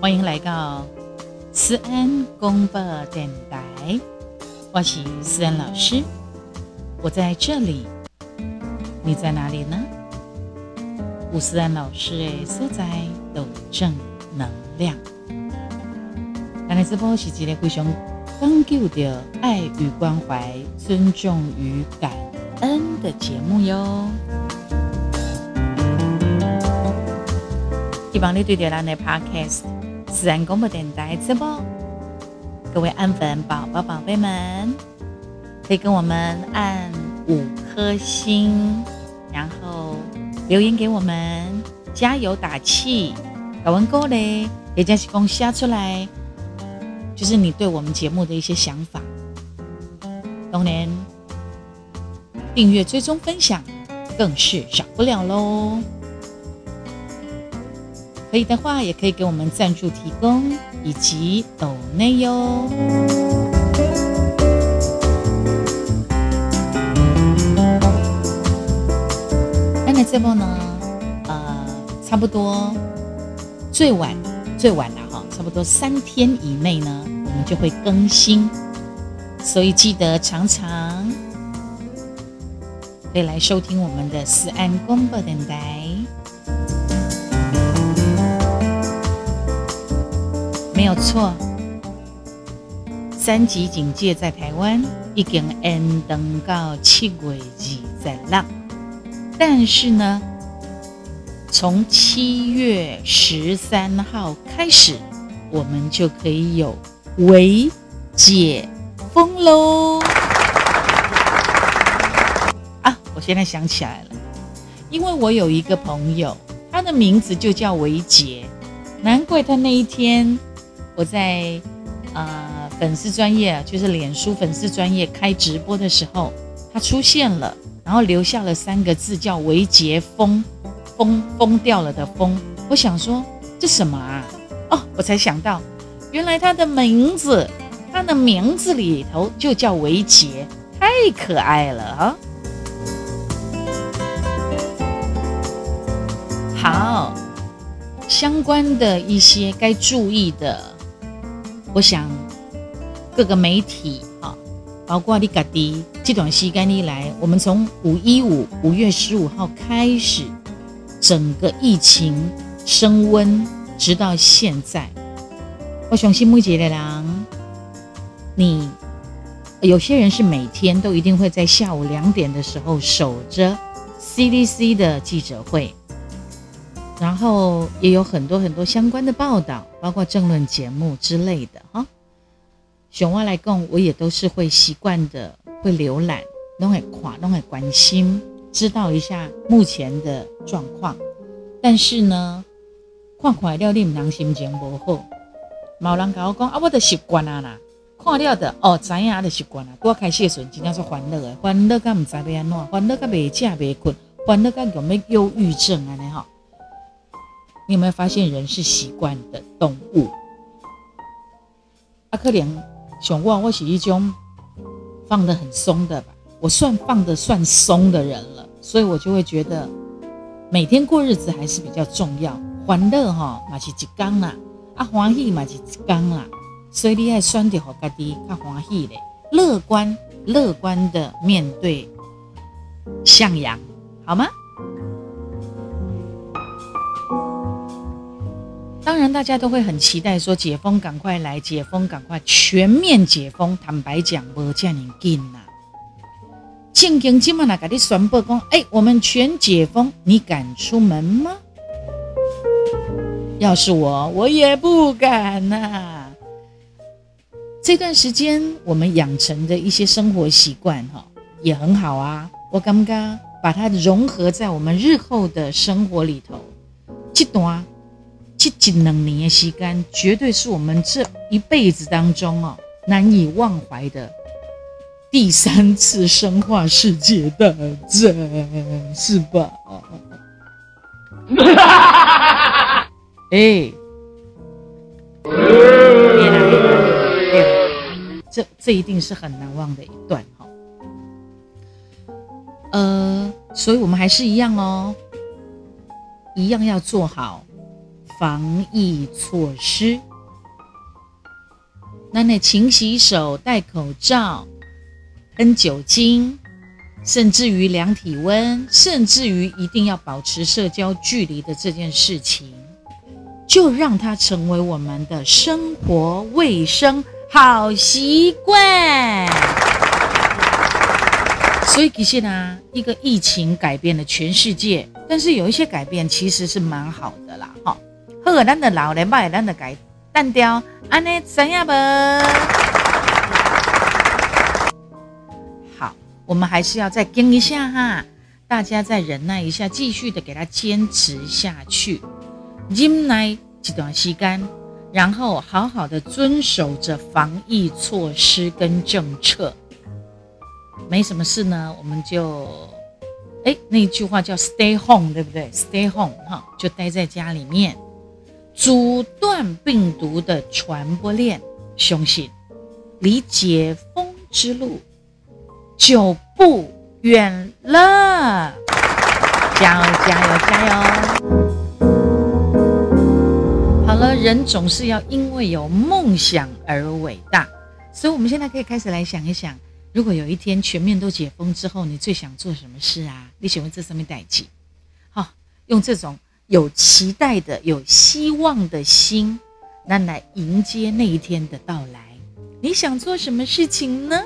欢迎来到思安公播电台，我是思安老师，我在这里，你在哪里呢？吴思安老师的所在都正能量。今日直播是一个非常讲究的爱与关怀、尊重与感恩的节目哟。希望你对着咱的 Podcast 自然广播电台直播，各位安粉宝宝宝贝们，可以跟我们按五颗星，然后留言给我们加油打气，搞完够嘞，也将是公写出来，就是你对我们节目的一些想法。当然，订阅、追踪、分享更是少不了喽。可以的话，也可以给我们赞助提供以及抖内哟。那在这波呢？呃，差不多最晚最晚了哈，差不多三天以内呢，我们就会更新，所以记得常常可以来收听我们的四安公播电台。没有错，三级警戒在台湾已经延登到七月二十六，但是呢，从七月十三号开始，我们就可以有微解封喽！啊，我现在想起来了，因为我有一个朋友，他的名字就叫维杰，难怪他那一天。我在呃粉丝专业，就是脸书粉丝专业开直播的时候，他出现了，然后留下了三个字叫“维杰疯”，疯疯掉了的疯。我想说这什么啊？哦，我才想到，原来他的名字，他的名字里头就叫维杰，太可爱了啊！好，相关的一些该注意的。我想各个媒体啊，包括你家的这段时间以来，我们从五一五五月十五号开始，整个疫情升温，直到现在。我相信木姐的人，你有些人是每天都一定会在下午两点的时候守着 CDC 的记者会。然后也有很多很多相关的报道，包括政论节目之类的哈。熊蛙来讲，我也都是会习惯的，会浏览，都会看，都会关心，知道一下目前的状况。但是呢，看看了你唔能心情不好，冇人跟我讲啊，我的习惯啊啦，看了的哦，知影的习惯啊。多开时阵真正是欢乐的，欢乐甲唔知要安怎，欢乐甲未食未困，欢乐甲有咩忧郁症安尼哈。你有没有发现人是习惯的动物？阿克莲熊旺，我是一种放的很松的吧，我算放的算松的人了，所以我就会觉得每天过日子还是比较重要。欢乐哈嘛是一天啦，啊欢喜嘛是一天啦，所以你爱选择好家己较欢喜的，乐观乐观的面对向阳，好吗？当然，大家都会很期待说解封赶快来，解封赶快全面解封。坦白讲，无这样紧呐。庆今今嘛那个你宣布讲，哎，我们全解封，你敢出门吗？要是我，我也不敢呐。这段时间我们养成的一些生活习惯哈，也很好啊。我刚刚把它融合在我们日后的生活里头，这段。这几两年的时间，绝对是我们这一辈子当中哦难以忘怀的第三次生化世界大战，是吧？哎，这这一定是很难忘的一段哈。呃，所以我们还是一样哦，一样要做好。防疫措施。那那勤洗手、戴口罩、喷酒精，甚至于量体温，甚至于一定要保持社交距离的这件事情，就让它成为我们的生活卫生好习惯。所以其实呢，一个疫情改变了全世界，但是有一些改变其实是蛮好的啦，哈。好，咱的老人把咱的改淡掉，安尼怎样不？好，我们还是要再跟一下哈，大家再忍耐一下，继续的给他坚持下去，忍耐一段时间，然后好好的遵守着防疫措施跟政策。没什么事呢，我们就，哎，那句话叫 “stay home”，对不对？“stay home” 哈，就待在家里面，阻断病毒的传播链。相信离解封之路就不远了，加油加油加油！好了，人总是要因为有梦想而伟大，所以我们现在可以开始来想一想。如果有一天全面都解封之后，你最想做什么事啊？你喜欢这上面代记，好，用这种有期待的、有希望的心，那来迎接那一天的到来。你想做什么事情呢？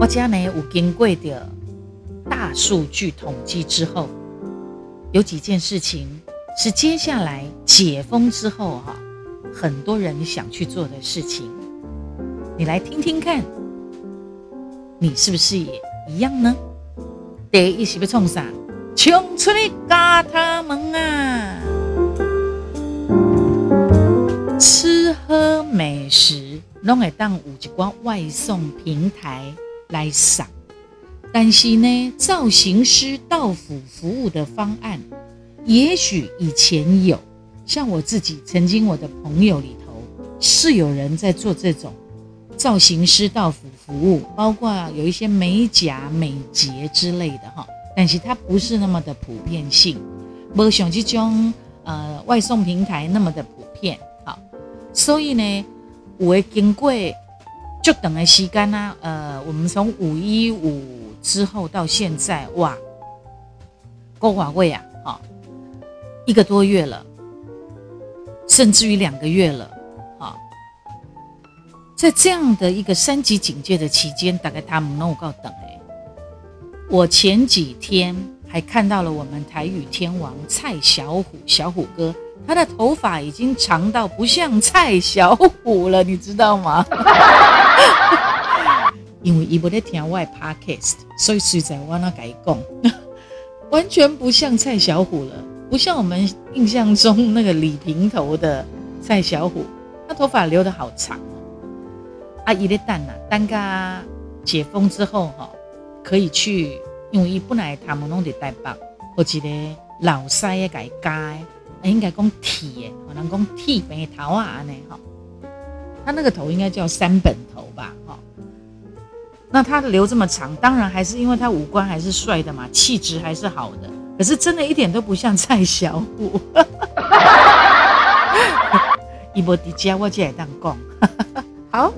我家呢有经过的大数据统计之后，有几件事情。是接下来解封之后哈，很多人想去做的事情，你来听听看，你是不是也一样呢？得一是要冲啥？冲出去嘎他们啊！吃喝美食拢会当有一关外送平台来上，但是呢，造型师到府服务的方案。也许以前有，像我自己曾经，我的朋友里头是有人在做这种造型师到府服务，包括有一些美甲、美睫之类的哈。但是它不是那么的普遍性，不像这种呃外送平台那么的普遍。好，所以呢，我会经过就等的时间呢，呃，我们从五一五之后到现在，哇，够华贵啊！一个多月了，甚至于两个月了，在这样的一个三级警戒的期间，大概他们能够等哎。我前几天还看到了我们台语天王蔡小虎，小虎哥，他的头发已经长到不像蔡小虎了，你知道吗？因为伊不在听外 podcast，所以实在我那改讲，完全不像蔡小虎了。不像我们印象中那个理平头的蔡小虎，他头发留的好长哦。阿姨的蛋呐，蛋噶解封之后哈，可以去，因为伊本来他们拢得带包，或者咧老师也改改，应该讲剃诶，可能讲剃白头啊呢哈。他那个头应该叫三本头吧哈。那他留这么长，当然还是因为他五官还是帅的嘛，气质还是好的。可是真的一点都不像蔡小虎，一波迪加我进来当讲，好。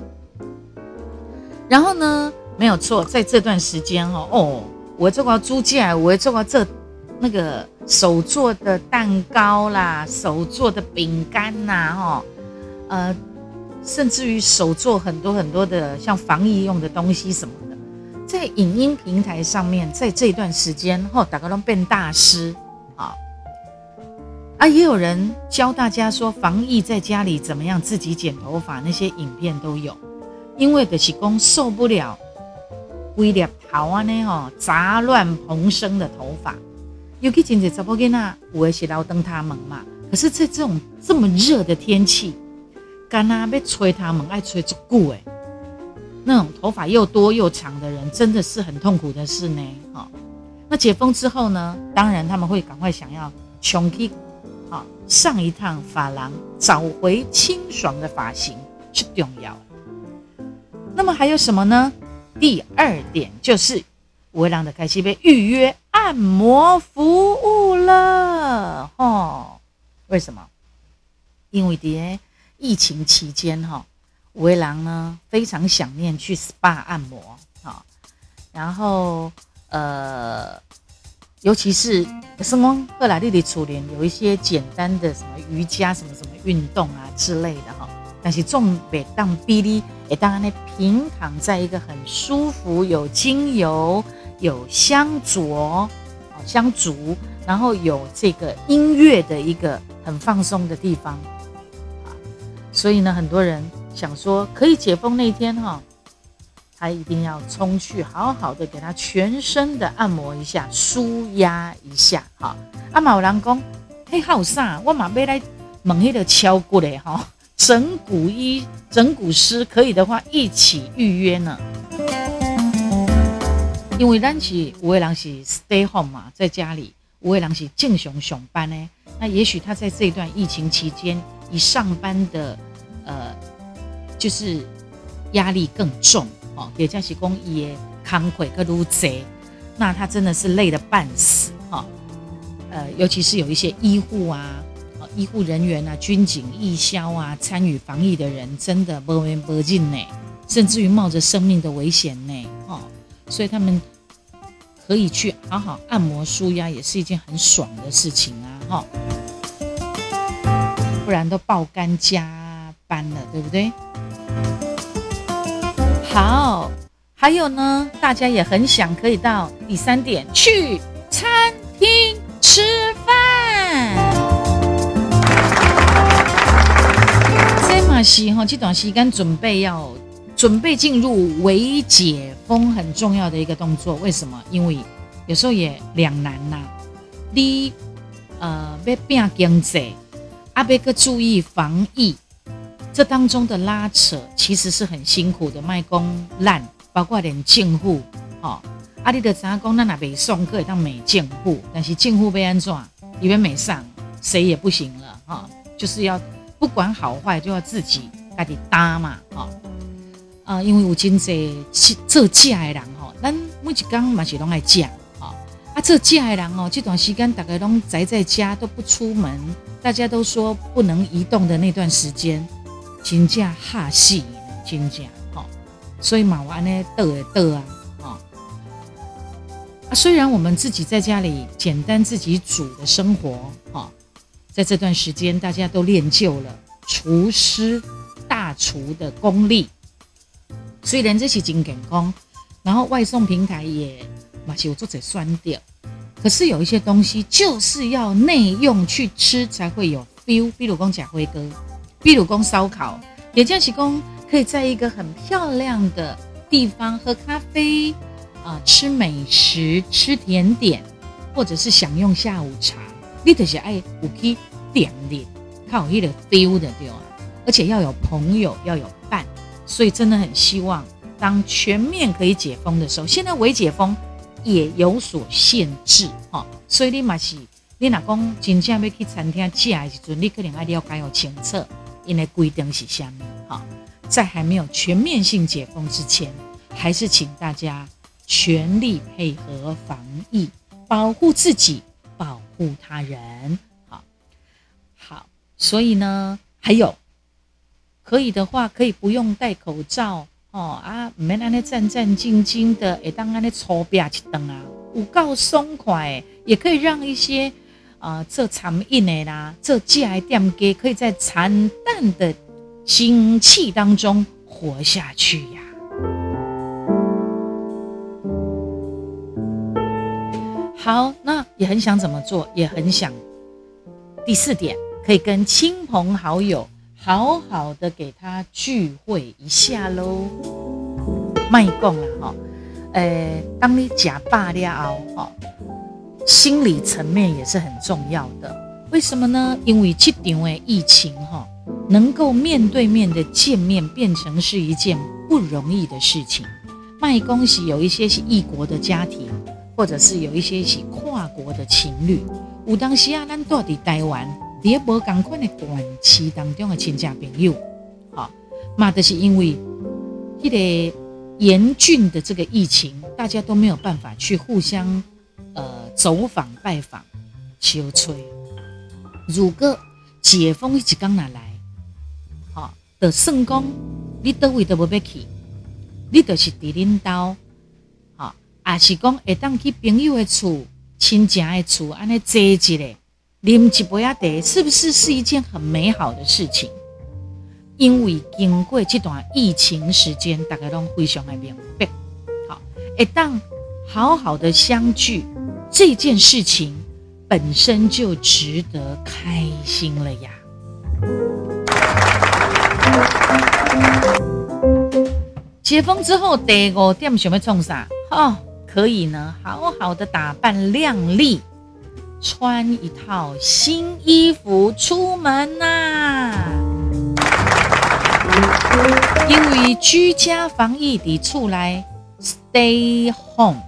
然后呢，没有错，在这段时间哦，哦，我做过猪脚，我做过这那个手做的蛋糕啦，手做的饼干呐，哈，呃，甚至于手做很多很多的像防疫用的东西什么的。在影音平台上面，在这段时间后，大家都变大师啊啊！也有人教大家说防疫在家里怎么样自己剪头发，那些影片都有。因为的是公受不了威廉头啊呢吼杂乱蓬生的头发，尤其今日直播间啊，我也是老登他们嘛。可是，在这种这么热的天气，干那要吹他们，爱吹足久诶。那种头发又多又长的人，真的是很痛苦的事呢。哈，那解封之后呢？当然他们会赶快想要穷去，啊，上一趟发廊，找回清爽的发型是重要。那么还有什么呢？第二点就是维朗的开心被预约按摩服务了，哦，为什么？因为在疫情期间，哈，维郎呢非常想念去 SPA 按摩，哈，然后呃，尤其是生光赫拉利的楚联有一些简单的什么瑜伽、什么什么运动啊之类的，哈。但是重北当比例也当然呢，平躺在一个很舒服、有精油、有香卓、香烛，然后有这个音乐的一个很放松的地方啊。所以呢，很多人想说，可以解封那天哈，他一定要冲去好好的给他全身的按摩一下、舒压一下哈。阿马有人讲，嘿，好啥？我马要来问迄个敲骨的哈。整骨医、整骨师可以的话，一起预约呢。因为咱是五位郎是 stay home 嘛，在家里，五位郎是正常上班呢。那也许他在这段疫情期间，以上班的呃，就是压力更重哦，也加是工也康亏个如贼，那他真的是累得半死哈。呃，尤其是有一些医护啊。医护人员啊，军警、义消啊，参与防疫的人真的不远不近呢，甚至于冒着生命的危险呢，哦，所以他们可以去好好按摩舒压，也是一件很爽的事情啊，哈，不然都爆肝加班了，对不对？好，还有呢，大家也很想可以到第三点去餐厅。是哈，这段时间准备要准备进入微解封很重要的一个动作。为什么？因为有时候也两难呐。你呃要变经济，阿贝个注意防疫，这当中的拉扯其实是很辛苦的。卖工烂，包括连政户，哈，阿你的杂工那那被送可以当美政户，但是政户被安怎？以为没上，谁也不行了哈，就是要。不管好坏，就要自己家己搭嘛，哈啊！因为有真济做假的人吼，咱每一天嘛是拢爱假，哈啊！做假的人哦，这段时间大家拢宅在家都不出门，大家都说不能移动的那段时间，真正哈死，真正哈，所以嘛，我安尼倒诶倒啊，哈啊！虽然我们自己在家里简单自己煮的生活，哈。在这段时间，大家都练就了厨师、大厨的功力。虽然这是真健康，然后外送平台也马上有做者酸掉，可是有一些东西就是要内用去吃才会有 feel。比如讲假辉哥，比如讲烧烤，也就是讲可以在一个很漂亮的地方喝咖啡啊，吃美食、吃甜点，或者是享用下午茶。你就是爱有去点的，靠一个 feel 的对啊，而且要有朋友，要有伴，所以真的很希望，当全面可以解封的时候，现在未解封也有所限制哈，所以你嘛是，你若讲真正要去餐厅吃的时阵，你可能要了解有清楚，因为规定是什么哈，在还没有全面性解封之前，还是请大家全力配合防疫，保护自己。护他人，好，好，所以呢，还有可以的话，可以不用戴口罩哦啊，唔免安尼战战兢兢的，会当安尼搓边一等啊，有够松快，也可以让一些啊做餐饮的啦，做假的店给，可以在惨淡的景气当中活下去呀。好，那也很想怎么做，也很想。第四点，可以跟亲朋好友好好的给他聚会一下喽。卖供了哈，呃，当你假罢了哈，心理层面也是很重要的。为什么呢？因为这场的疫情哈，能够面对面的见面，变成是一件不容易的事情。卖恭喜有一些是异国的家庭。或者是有一些是跨国的情侣，有当时啊，咱住伫台湾，伫无共款的短期当中的亲戚朋友，好，嘛，就是因为迄个严峻的这个疫情，大家都没有办法去互相呃走访拜访、求催。如果解封一刚拿来，好，的圣公，你倒位都无要去，你就是伫恁兜，也是讲会当去朋友的厝、亲戚的厝，安尼坐一下，啉一杯啊茶，是不是是一件很美好的事情？因为经过这段疫情时间，大家都非常的明白，好，一旦好好的相聚，这件事情本身就值得开心了呀。解封之后，第五点想要创啥？哦，可以呢，好好的打扮靓丽，穿一套新衣服出门呐。因为居家防疫的厝内 stay home，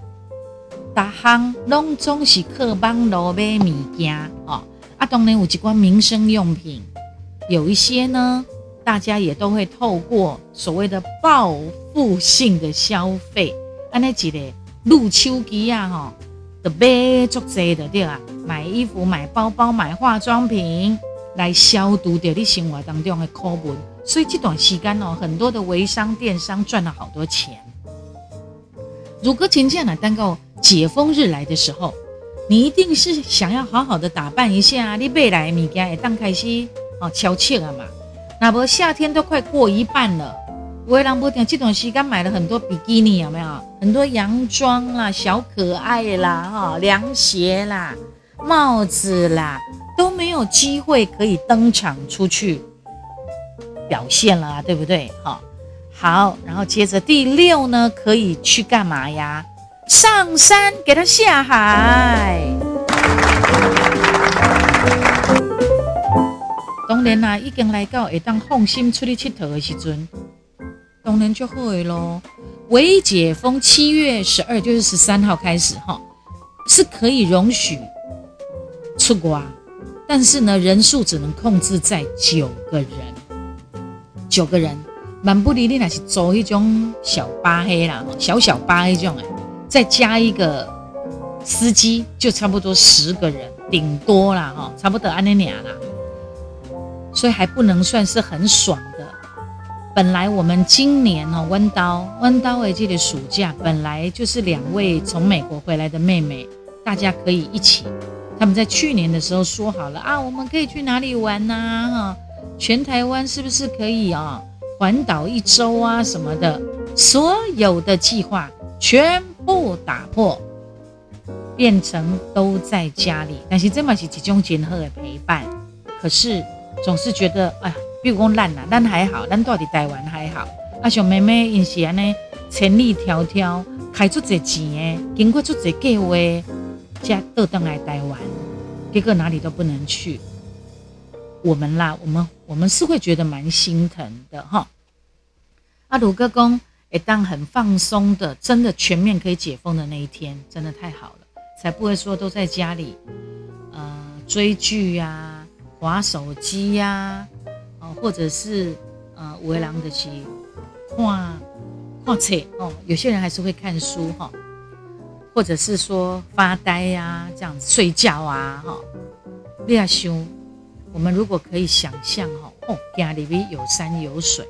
大行拢总是靠网络买物件哦。啊，当然有一款民生用品，有一些呢，大家也都会透过所谓的报复性的消费，安尼一个入秋季啊，吼，的买足济的对啊，买衣服、买包包、买化妆品，来消毒掉你生活当中的口文。所以这段时间哦，很多的微商电商赚了好多钱。如果请假呢，单到解封日来的时候，你一定是想要好好的打扮一下，你未来物件会当开始哦，悄切了嘛。那不夏天都快过一半了，微人不定这段时间买了很多比基尼，有没有？很多洋装啦、小可爱啦、哈凉鞋啦、帽子啦，都没有机会可以登场出去。表现了，对不对？好，好，然后接着第六呢，可以去干嘛呀？上山给他下海。当然啦，已经来到会当放心出去佚佗的时阵，当然就会咯。唯一解封七月十二，就是十三号开始哈，是可以容许出国，但是呢，人数只能控制在九个人。九个人，满不离你那是走一种小巴黑啦，小小巴黑这种哎，再加一个司机，就差不多十个人，顶多啦哈，差不多安尼俩啦，所以还不能算是很爽。本来我们今年哦，弯刀弯刀诶，这个暑假本来就是两位从美国回来的妹妹，大家可以一起。他们在去年的时候说好了啊，我们可以去哪里玩呐哈。全台湾是不是可以啊？环岛一周啊什么的，所有的计划全部打破，变成都在家里。但是这么是集中结合的陪伴，可是总是觉得哎呀，比如讲烂了，但还好，但到底台湾还好。阿小妹妹因是安尼千里迢迢开出这钱诶，经过出这计划，才倒登来台湾，结果哪里都不能去。我们啦，我们我们是会觉得蛮心疼的哈。阿鲁哥公也当很放松的，真的全面可以解封的那一天，真的太好了，才不会说都在家里，呃，追剧呀、划手机呀，或者是呃，围狼的去画画册哦，有些人还是会看书哈，或者是说发呆呀，这样子睡觉啊哈，练修。我们如果可以想象哈，哦，家里边有山有水，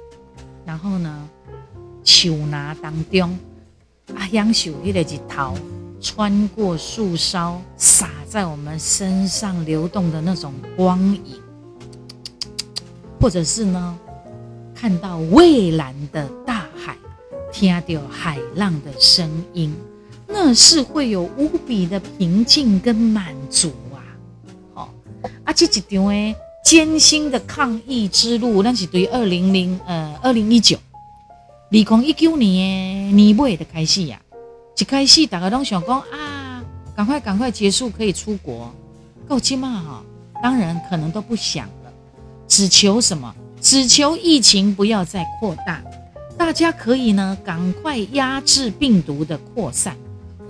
然后呢，树拿当中，啊，杨树一个日头穿过树梢，洒在我们身上流动的那种光影，或者是呢，看到蔚蓝的大海，听到海浪的声音，那是会有无比的平静跟满足。啊，好，啊这一场诶艰辛的抗疫之路，那是对二零零呃二零一九，二零一九年诶年尾的开始呀。一开始大家都想讲啊，赶快赶快结束，可以出国，够起码哈。当然可能都不想，只求什么？只求疫情不要再扩大，大家可以呢赶快压制病毒的扩散，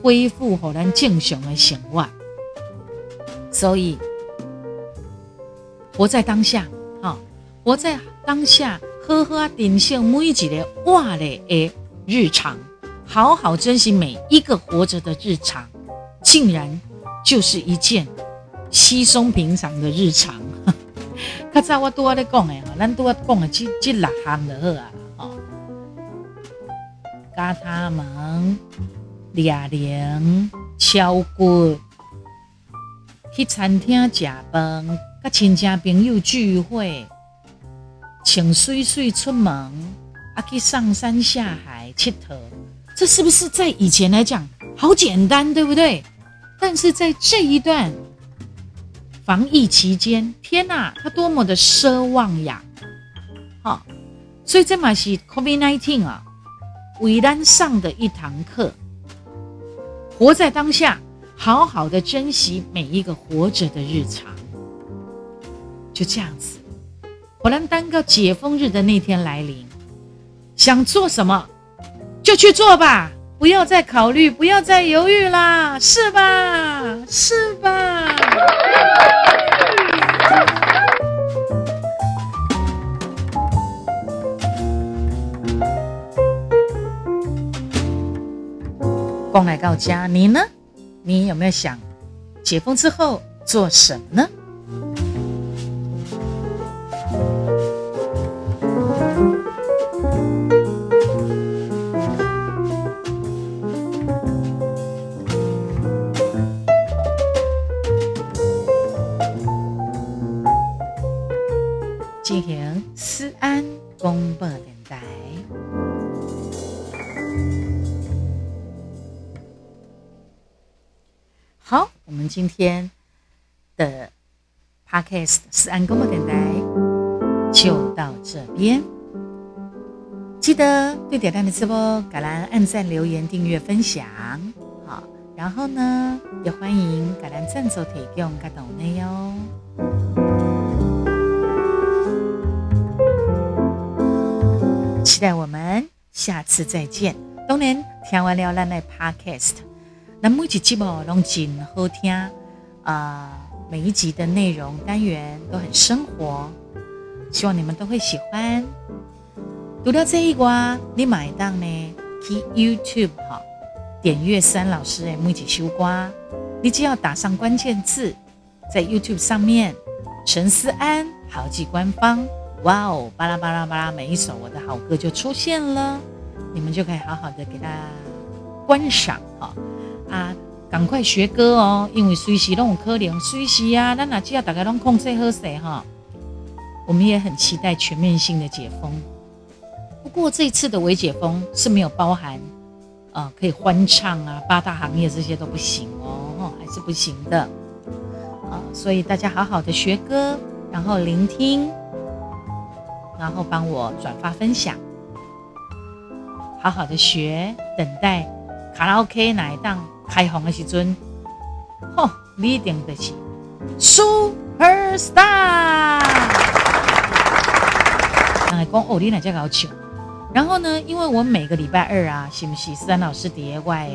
恢复好咱正常的生活。所以。活在当下，哈，活在当下，好好珍惜每一个活的诶日常，好好珍惜每一个活着的日常，竟然就是一件稀松平常的日常。较早我拄仔咧讲诶，吼，咱拄仔讲诶，即即六项就好啊，吼，加他们俩零敲骨，去餐厅食饭，甲亲戚朋友聚会，请水水出门，啊，去上山下海佚佗，这是不是在以前来讲好简单，对不对？但是在这一段。防疫期间，天哪，他多么的奢望呀！好，所以这嘛是 COVID nineteen 啊，伟丹上的一堂课，活在当下，好好的珍惜每一个活着的日常。就这样子，火兰丹个解封日的那天来临，想做什么就去做吧，不要再考虑，不要再犹豫啦，是吧？是吧？光来到家，你呢？你有没有想解封之后做什么呢？今天的 podcast 思安公播电台就到这边。记得对点亮的直播，感兰按赞、留言、订阅、分享。好，然后呢，也欢迎感兰赞助提供个抖内哟。期待我们下次再见。当然，听完了咱的 podcast，那每一集哦拢真好听啊！每一集的内容单元都很生活，希望你们都会喜欢。读了这一卦，你买单呢？去 YouTube 哈，点阅三老师的每集修瓜，你只要打上关键字，在 YouTube 上面陈思安好记官方。哇哦，巴拉巴拉巴拉，每一首我的好歌就出现了，你们就可以好好的给他观赏哈啊，赶快学歌哦，因为随时都有可能，随时啊，那哪只要大家拢控制好势哈，我们也很期待全面性的解封。不过这次的微解封是没有包含啊，可以欢唱啊，八大行业这些都不行哦，还是不行的啊，所以大家好好的学歌，然后聆听。然后帮我转发分享，好好的学，等待卡拉 OK 哪一档开放的时阵，吼，你一定得是 super star。来讲哦，你哪只搞笑？然后呢，因为我每个礼拜二啊，是不是三老师底下外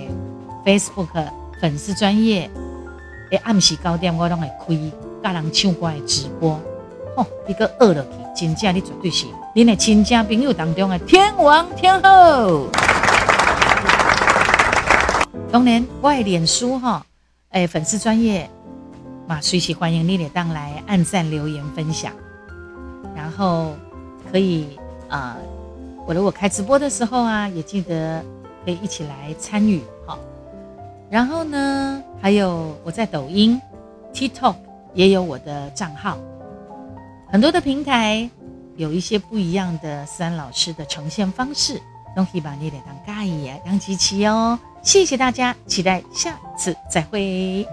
Facebook 粉丝专业，诶，暗时九点我拢会开教人唱歌的直播。哦，一个饿了去，真正你绝对是你的亲戚朋友当中的天王天后。当然，我的脸书哈，诶，粉丝专业嘛，随时欢迎你来当来按赞、留言、分享。然后可以啊，我如果开直播的时候啊，也记得可以一起来参与哈。然后呢，还有我在抖音、TikTok 也有我的账号。很多的平台有一些不一样的三老师的呈现方式，都可以把你来当盖伊啊，当机器哦。谢谢大家，期待下次再会。